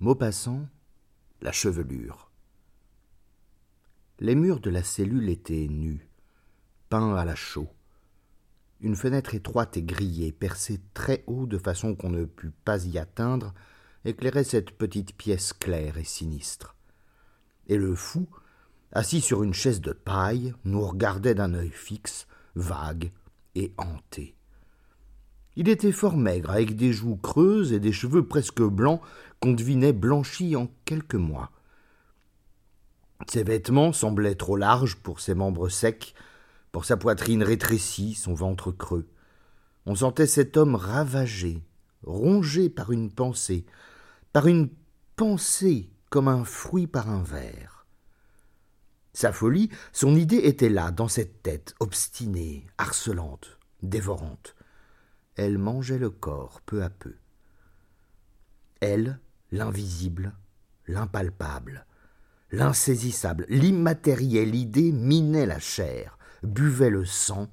Maupassant, la chevelure. Les murs de la cellule étaient nus, peints à la chaux. Une fenêtre étroite et grillée, percée très haut de façon qu'on ne pût pas y atteindre, éclairait cette petite pièce claire et sinistre. Et le fou, assis sur une chaise de paille, nous regardait d'un œil fixe, vague et hanté. Il était fort maigre, avec des joues creuses et des cheveux presque blancs qu'on devinait blanchis en quelques mois. Ses vêtements semblaient trop larges pour ses membres secs, pour sa poitrine rétrécie, son ventre creux. On sentait cet homme ravagé, rongé par une pensée, par une pensée comme un fruit par un verre. Sa folie, son idée était là, dans cette tête, obstinée, harcelante, dévorante. Elle mangeait le corps peu à peu. Elle, l'invisible, l'impalpable, l'insaisissable, l'immatérielle idée minait la chair, buvait le sang,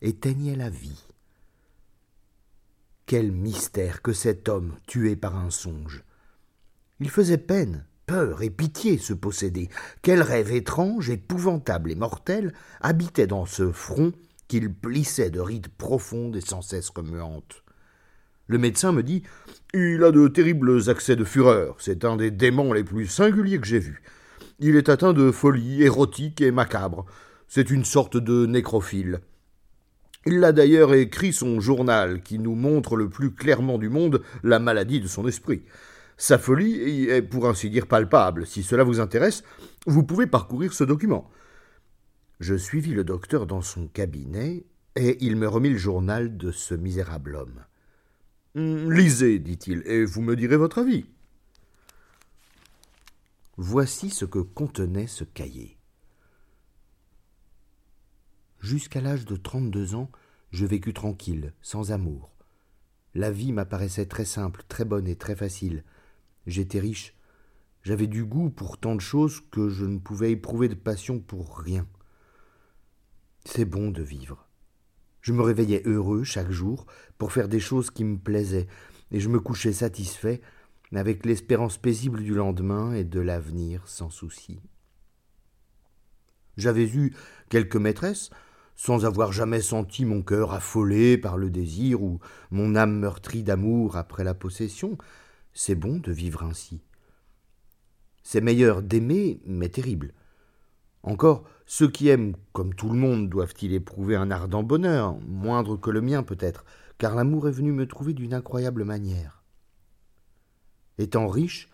éteignait la vie. Quel mystère que cet homme tué par un songe. Il faisait peine, peur et pitié ce possédé. Quel rêve étrange, épouvantable et mortel habitait dans ce front qu'il plissait de rides profondes et sans cesse remuantes. Le médecin me dit Il a de terribles accès de fureur. C'est un des démons les plus singuliers que j'ai vus. Il est atteint de folie érotique et macabre. C'est une sorte de nécrophile. Il a d'ailleurs écrit son journal qui nous montre le plus clairement du monde la maladie de son esprit. Sa folie est pour ainsi dire palpable. Si cela vous intéresse, vous pouvez parcourir ce document. Je suivis le docteur dans son cabinet, et il me remit le journal de ce misérable homme. Hum, lisez, dit-il, et vous me direz votre avis. Voici ce que contenait ce cahier. Jusqu'à l'âge de trente-deux ans, je vécus tranquille, sans amour. La vie m'apparaissait très simple, très bonne et très facile. J'étais riche. J'avais du goût pour tant de choses que je ne pouvais éprouver de passion pour rien. C'est bon de vivre. Je me réveillais heureux chaque jour pour faire des choses qui me plaisaient, et je me couchais satisfait, avec l'espérance paisible du lendemain et de l'avenir sans souci. J'avais eu quelques maîtresses, sans avoir jamais senti mon cœur affolé par le désir ou mon âme meurtrie d'amour après la possession. C'est bon de vivre ainsi. C'est meilleur d'aimer, mais terrible. Encore, ceux qui aiment, comme tout le monde, doivent-ils éprouver un ardent bonheur, moindre que le mien peut-être, car l'amour est venu me trouver d'une incroyable manière. Étant riche,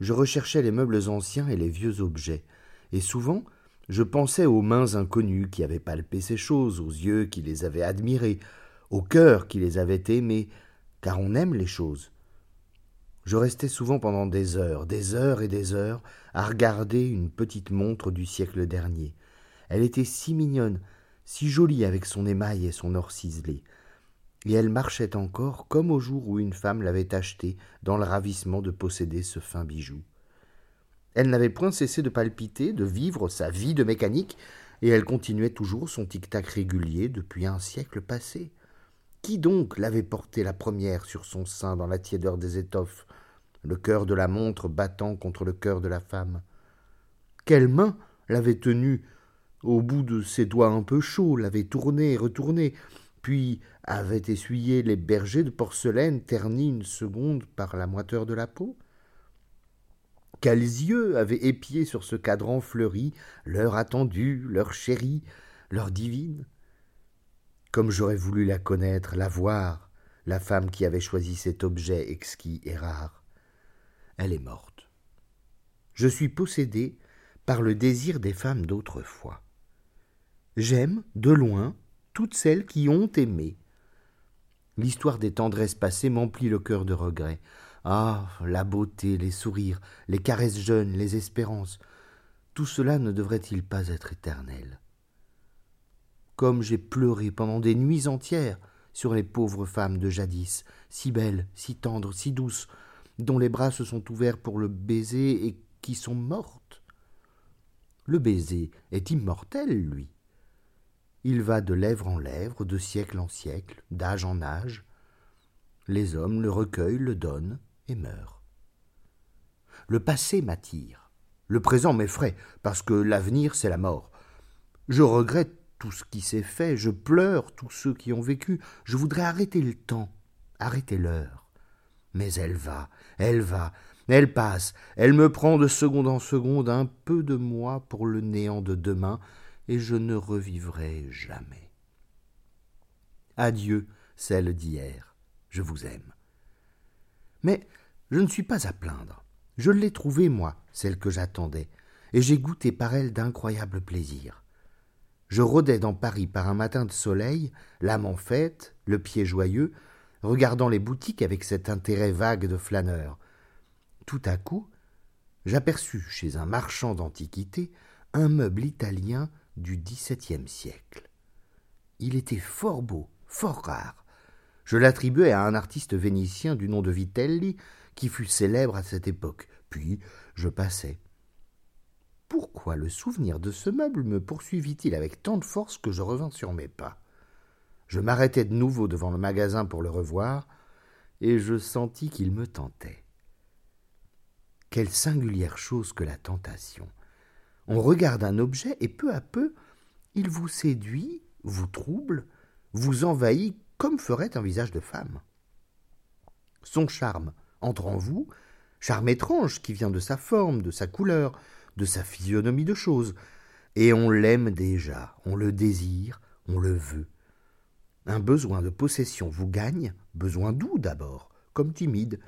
je recherchais les meubles anciens et les vieux objets, et souvent je pensais aux mains inconnues qui avaient palpé ces choses, aux yeux qui les avaient admirées, au cœur qui les avait aimées, car on aime les choses. Je restais souvent pendant des heures, des heures et des heures, à regarder une petite montre du siècle dernier. Elle était si mignonne, si jolie avec son émail et son or ciselé. Et elle marchait encore comme au jour où une femme l'avait achetée dans le ravissement de posséder ce fin bijou. Elle n'avait point cessé de palpiter, de vivre sa vie de mécanique, et elle continuait toujours son tic-tac régulier depuis un siècle passé. Qui donc l'avait portée la première sur son sein dans la tiédeur des étoffes, le cœur de la montre battant contre le cœur de la femme. Quelle main l'avait tenue au bout de ses doigts un peu chauds, l'avait tournée et retournée, puis avait essuyé les bergers de porcelaine ternis une seconde par la moiteur de la peau. Quels yeux avaient épié sur ce cadran fleuri l'heure attendue, l'heure chérie, l'heure divine? Comme j'aurais voulu la connaître, la voir, la femme qui avait choisi cet objet exquis et rare. Elle est morte. Je suis possédé par le désir des femmes d'autrefois. J'aime, de loin, toutes celles qui ont aimé. L'histoire des tendresses passées m'emplit le cœur de regrets. Ah, la beauté, les sourires, les caresses jeunes, les espérances, tout cela ne devrait-il pas être éternel? Comme j'ai pleuré pendant des nuits entières sur les pauvres femmes de jadis, si belles, si tendres, si douces, dont les bras se sont ouverts pour le baiser et qui sont mortes. Le baiser est immortel, lui. Il va de lèvre en lèvre, de siècle en siècle, d'âge en âge. Les hommes le recueillent, le donnent et meurent. Le passé m'attire. Le présent m'effraie, parce que l'avenir, c'est la mort. Je regrette tout ce qui s'est fait, je pleure tous ceux qui ont vécu, je voudrais arrêter le temps, arrêter l'heure. Mais elle va, elle va, elle passe, elle me prend de seconde en seconde un peu de moi pour le néant de demain, et je ne revivrai jamais. Adieu, celle d'hier, je vous aime. Mais je ne suis pas à plaindre. Je l'ai trouvée, moi, celle que j'attendais, et j'ai goûté par elle d'incroyables plaisirs. Je rôdais dans Paris par un matin de soleil, l'âme en fête, le pied joyeux, regardant les boutiques avec cet intérêt vague de flâneur. Tout à coup, j'aperçus chez un marchand d'antiquités un meuble italien du XVIIe siècle. Il était fort beau, fort rare. Je l'attribuais à un artiste vénitien du nom de Vitelli, qui fut célèbre à cette époque. Puis je passais. Pourquoi le souvenir de ce meuble me poursuivit-il avec tant de force que je revins sur mes pas? Je m'arrêtai de nouveau devant le magasin pour le revoir, et je sentis qu'il me tentait. Quelle singulière chose que la tentation. On regarde un objet et peu à peu il vous séduit, vous trouble, vous envahit comme ferait un visage de femme. Son charme entre en vous, charme étrange qui vient de sa forme, de sa couleur, de sa physionomie de choses, et on l'aime déjà, on le désire, on le veut. Un besoin de possession vous gagne, besoin doux d'abord, comme timide,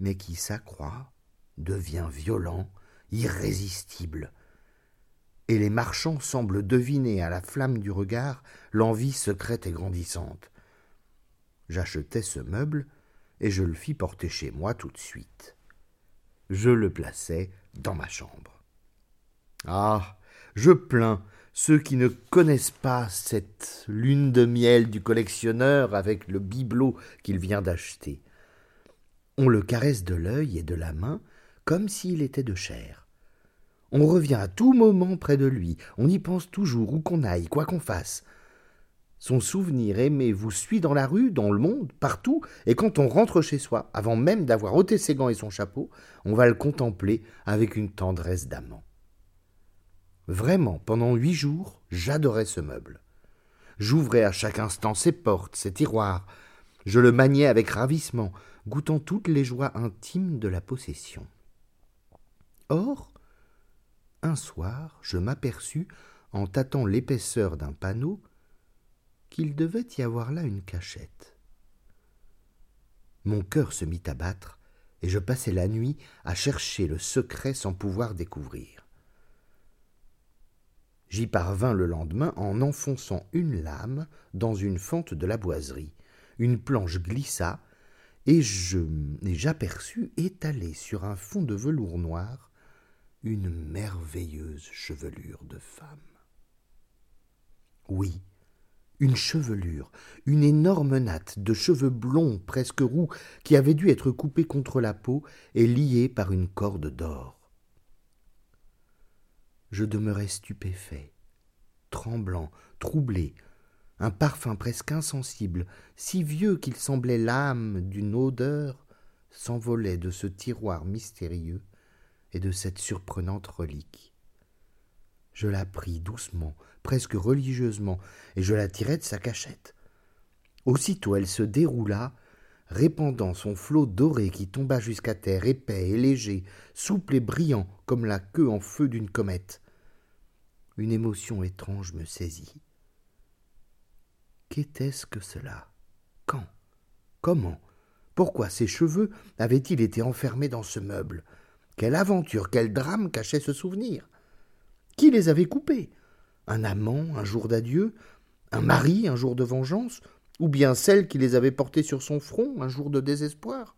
mais qui s'accroît, devient violent, irrésistible. Et les marchands semblent deviner à la flamme du regard l'envie secrète et grandissante. J'achetai ce meuble, et je le fis porter chez moi tout de suite. Je le plaçai dans ma chambre. Ah. Je plains ceux qui ne connaissent pas cette lune de miel du collectionneur avec le bibelot qu'il vient d'acheter. On le caresse de l'œil et de la main comme s'il était de chair. On revient à tout moment près de lui, on y pense toujours, où qu'on aille, quoi qu'on fasse. Son souvenir aimé vous suit dans la rue, dans le monde, partout, et quand on rentre chez soi, avant même d'avoir ôté ses gants et son chapeau, on va le contempler avec une tendresse d'amant. Vraiment, pendant huit jours, j'adorais ce meuble. J'ouvrais à chaque instant ses portes, ses tiroirs. Je le maniais avec ravissement, goûtant toutes les joies intimes de la possession. Or, un soir, je m'aperçus, en tâtant l'épaisseur d'un panneau, qu'il devait y avoir là une cachette. Mon cœur se mit à battre, et je passai la nuit à chercher le secret sans pouvoir découvrir. J'y parvins le lendemain en enfonçant une lame dans une fente de la boiserie. Une planche glissa, et je j'aperçus étalée sur un fond de velours noir une merveilleuse chevelure de femme. Oui, une chevelure, une énorme natte de cheveux blonds presque roux qui avait dû être coupée contre la peau et liée par une corde d'or. Je demeurai stupéfait, tremblant, troublé, un parfum presque insensible, si vieux qu'il semblait l'âme d'une odeur, s'envolait de ce tiroir mystérieux et de cette surprenante relique. Je la pris doucement, presque religieusement, et je la tirai de sa cachette. Aussitôt elle se déroula, répandant son flot doré qui tomba jusqu'à terre, épais et léger, souple et brillant comme la queue en feu d'une comète. Une émotion étrange me saisit. Qu'était-ce que cela? Quand? Comment? Pourquoi ces cheveux avaient-ils été enfermés dans ce meuble? Quelle aventure, quel drame cachait ce souvenir? Qui les avait coupés? Un amant un jour d'adieu? Un mari un jour de vengeance? Ou bien celle qui les avait portés sur son front un jour de désespoir.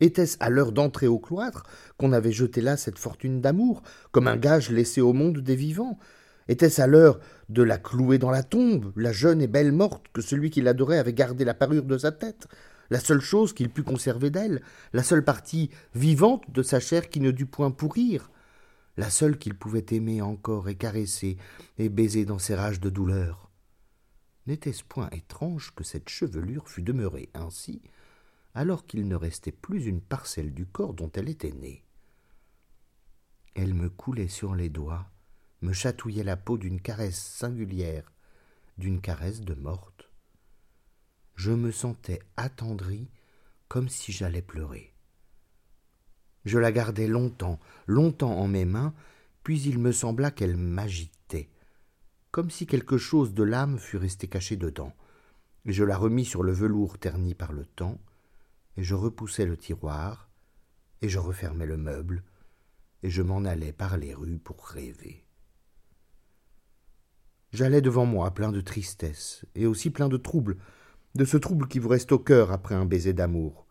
Était-ce à l'heure d'entrer au cloître qu'on avait jeté là cette fortune d'amour, comme un gage laissé au monde des vivants? Était-ce à l'heure de la clouer dans la tombe, la jeune et belle morte que celui qui l'adorait avait gardé la parure de sa tête? La seule chose qu'il put conserver d'elle, la seule partie vivante de sa chair qui ne dut point pourrir, la seule qu'il pouvait aimer encore et caresser et baiser dans ses rages de douleur. N'était-ce point étrange que cette chevelure fût demeurée ainsi, alors qu'il ne restait plus une parcelle du corps dont elle était née? Elle me coulait sur les doigts, me chatouillait la peau d'une caresse singulière, d'une caresse de morte. Je me sentais attendri comme si j'allais pleurer. Je la gardai longtemps, longtemps en mes mains, puis il me sembla qu'elle m'agitait, comme si quelque chose de l'âme fût resté caché dedans. Je la remis sur le velours terni par le temps, et je repoussai le tiroir, et je refermai le meuble, et je m'en allai par les rues pour rêver. J'allais devant moi plein de tristesse, et aussi plein de trouble, de ce trouble qui vous reste au cœur après un baiser d'amour.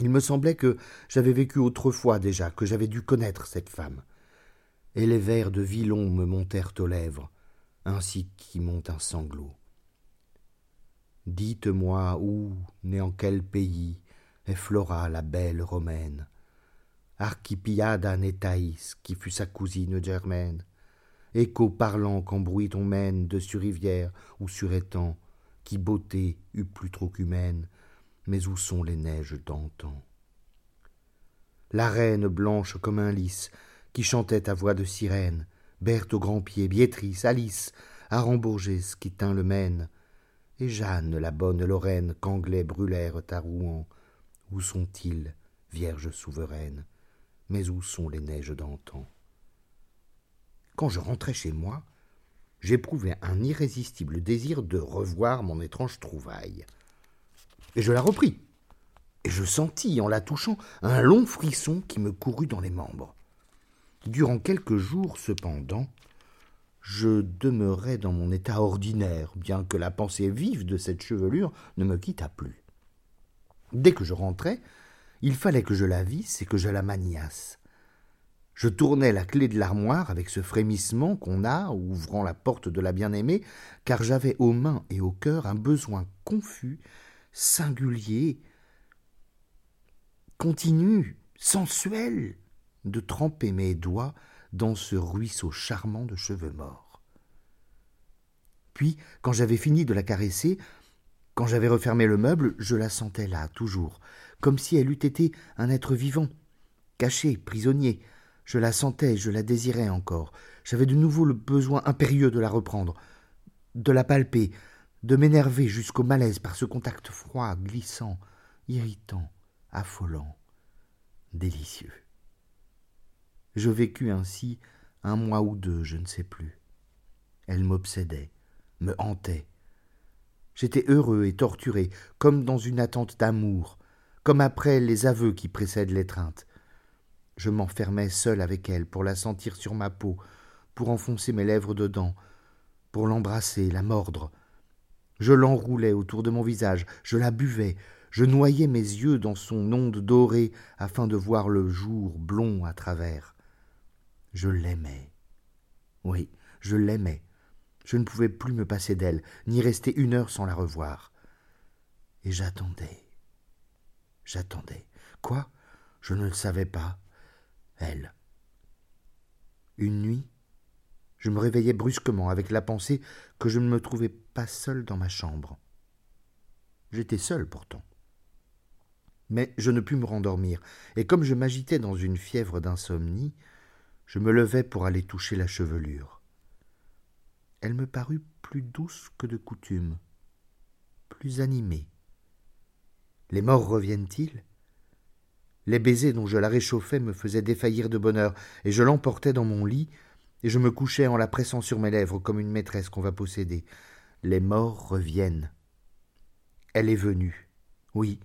Il me semblait que j'avais vécu autrefois déjà, que j'avais dû connaître cette femme. Et les vers de Villon me montèrent aux lèvres, ainsi qu'y monte un sanglot. Dites-moi où, né en quel pays, est Flora la belle romaine, Archipiada Thaïs, qui fut sa cousine germaine, écho parlant qu'en bruit on mène de sur rivière ou sur étang, qui beauté eût plus trop qu'humaine, mais où sont les neiges d'antan? La reine blanche comme un lys, qui chantait à voix de sirène, Berthe au grand pied, Biétrice, Alice, Arambourgès qui tint le Maine, et Jeanne, la bonne Lorraine, qu'Anglais brûlèrent à Rouen. Où sont-ils, vierges souveraines? Mais où sont les neiges d'antan? Quand je rentrai chez moi, j'éprouvais un irrésistible désir de revoir mon étrange trouvaille. Et je la repris, et je sentis, en la touchant, un long frisson qui me courut dans les membres. Durant quelques jours, cependant, je demeurai dans mon état ordinaire, bien que la pensée vive de cette chevelure ne me quittât plus. Dès que je rentrais, il fallait que je la visse et que je la maniasse. Je tournai la clé de l'armoire avec ce frémissement qu'on a ouvrant la porte de la bien-aimée, car j'avais aux mains et au cœur un besoin confus, singulier, continu, sensuel, de tremper mes doigts dans ce ruisseau charmant de cheveux morts. Puis, quand j'avais fini de la caresser, quand j'avais refermé le meuble, je la sentais là, toujours, comme si elle eût été un être vivant, caché, prisonnier. Je la sentais, je la désirais encore. J'avais de nouveau le besoin impérieux de la reprendre, de la palper, de m'énerver jusqu'au malaise par ce contact froid, glissant, irritant, affolant, délicieux. Je vécus ainsi un mois ou deux, je ne sais plus. Elle m'obsédait, me hantait. J'étais heureux et torturé, comme dans une attente d'amour, comme après les aveux qui précèdent l'étreinte. Je m'enfermais seul avec elle pour la sentir sur ma peau, pour enfoncer mes lèvres dedans, pour l'embrasser, la mordre. Je l'enroulais autour de mon visage, je la buvais, je noyais mes yeux dans son onde dorée afin de voir le jour blond à travers. Je l'aimais. Oui, je l'aimais. Je ne pouvais plus me passer d'elle, ni rester une heure sans la revoir. Et j'attendais. J'attendais. Quoi? Je ne le savais pas. Elle. Une nuit, je me réveillai brusquement avec la pensée que je ne me trouvais pas seul dans ma chambre. J'étais seul pourtant. Mais je ne pus me rendormir, et comme je m'agitais dans une fièvre d'insomnie, je me levai pour aller toucher la chevelure. Elle me parut plus douce que de coutume, plus animée. Les morts reviennent-ils? Les baisers dont je la réchauffais me faisaient défaillir de bonheur, et je l'emportais dans mon lit, et je me couchais en la pressant sur mes lèvres comme une maîtresse qu'on va posséder. Les morts reviennent. Elle est venue. Oui.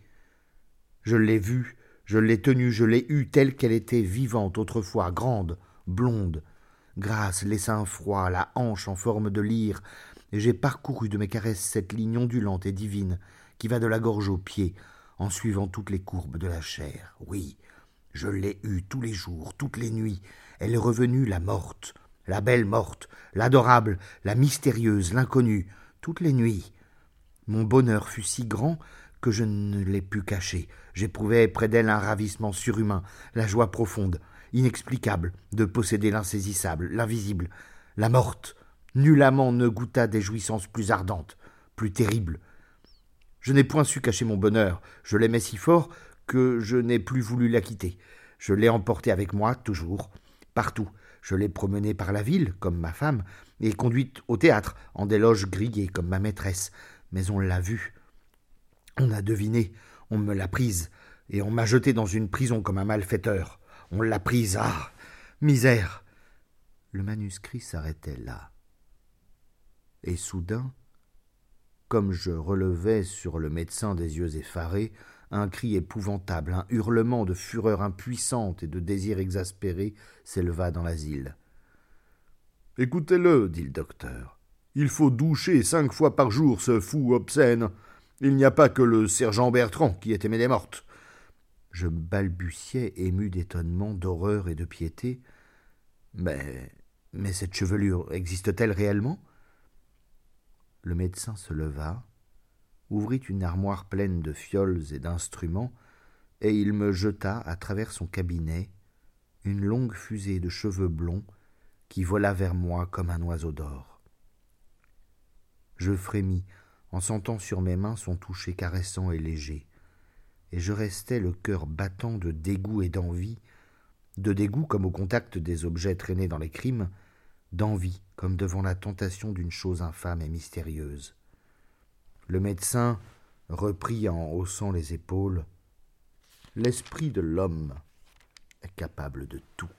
Je l'ai vue, je l'ai tenue, je l'ai eue telle qu'elle était vivante autrefois, grande, blonde, grasse, les seins froids, la hanche en forme de lyre, et j'ai parcouru de mes caresses cette ligne ondulante et divine qui va de la gorge aux pieds, en suivant toutes les courbes de la chair. Oui, je l'ai eue tous les jours, toutes les nuits. Elle est revenue la morte, la belle morte, l'adorable, la mystérieuse, l'inconnue, toutes les nuits. Mon bonheur fut si grand que je ne l'ai pu cacher. J'éprouvais près d'elle un ravissement surhumain, la joie profonde, inexplicable de posséder l'insaisissable, l'invisible, la morte. Nul amant ne goûta des jouissances plus ardentes, plus terribles. Je n'ai point su cacher mon bonheur. Je l'aimais si fort que je n'ai plus voulu la quitter. Je l'ai emportée avec moi, toujours, partout. Je l'ai promenée par la ville, comme ma femme, et conduite au théâtre, en des loges grillées, comme ma maîtresse. Mais on l'a vue. On a deviné, on me l'a prise, et on m'a jeté dans une prison comme un malfaiteur. On l'a prise, ah Misère Le manuscrit s'arrêtait là. Et soudain, comme je relevais sur le médecin des yeux effarés, un cri épouvantable, un hurlement de fureur impuissante et de désir exaspéré s'éleva dans l'asile. Écoutez-le, dit le docteur. Il faut doucher cinq fois par jour ce fou obscène. Il n'y a pas que le sergent Bertrand qui est aimé des mortes. Je balbutiais, ému d'étonnement, d'horreur et de piété. Mais. Mais cette chevelure existe-t-elle réellement? Le médecin se leva, ouvrit une armoire pleine de fioles et d'instruments, et il me jeta à travers son cabinet une longue fusée de cheveux blonds qui vola vers moi comme un oiseau d'or. Je frémis en sentant sur mes mains son toucher caressant et léger, et je restais le cœur battant de dégoût et d'envie, de dégoût comme au contact des objets traînés dans les crimes, d'envie comme devant la tentation d'une chose infâme et mystérieuse. Le médecin reprit en haussant les épaules L'esprit de l'homme est capable de tout.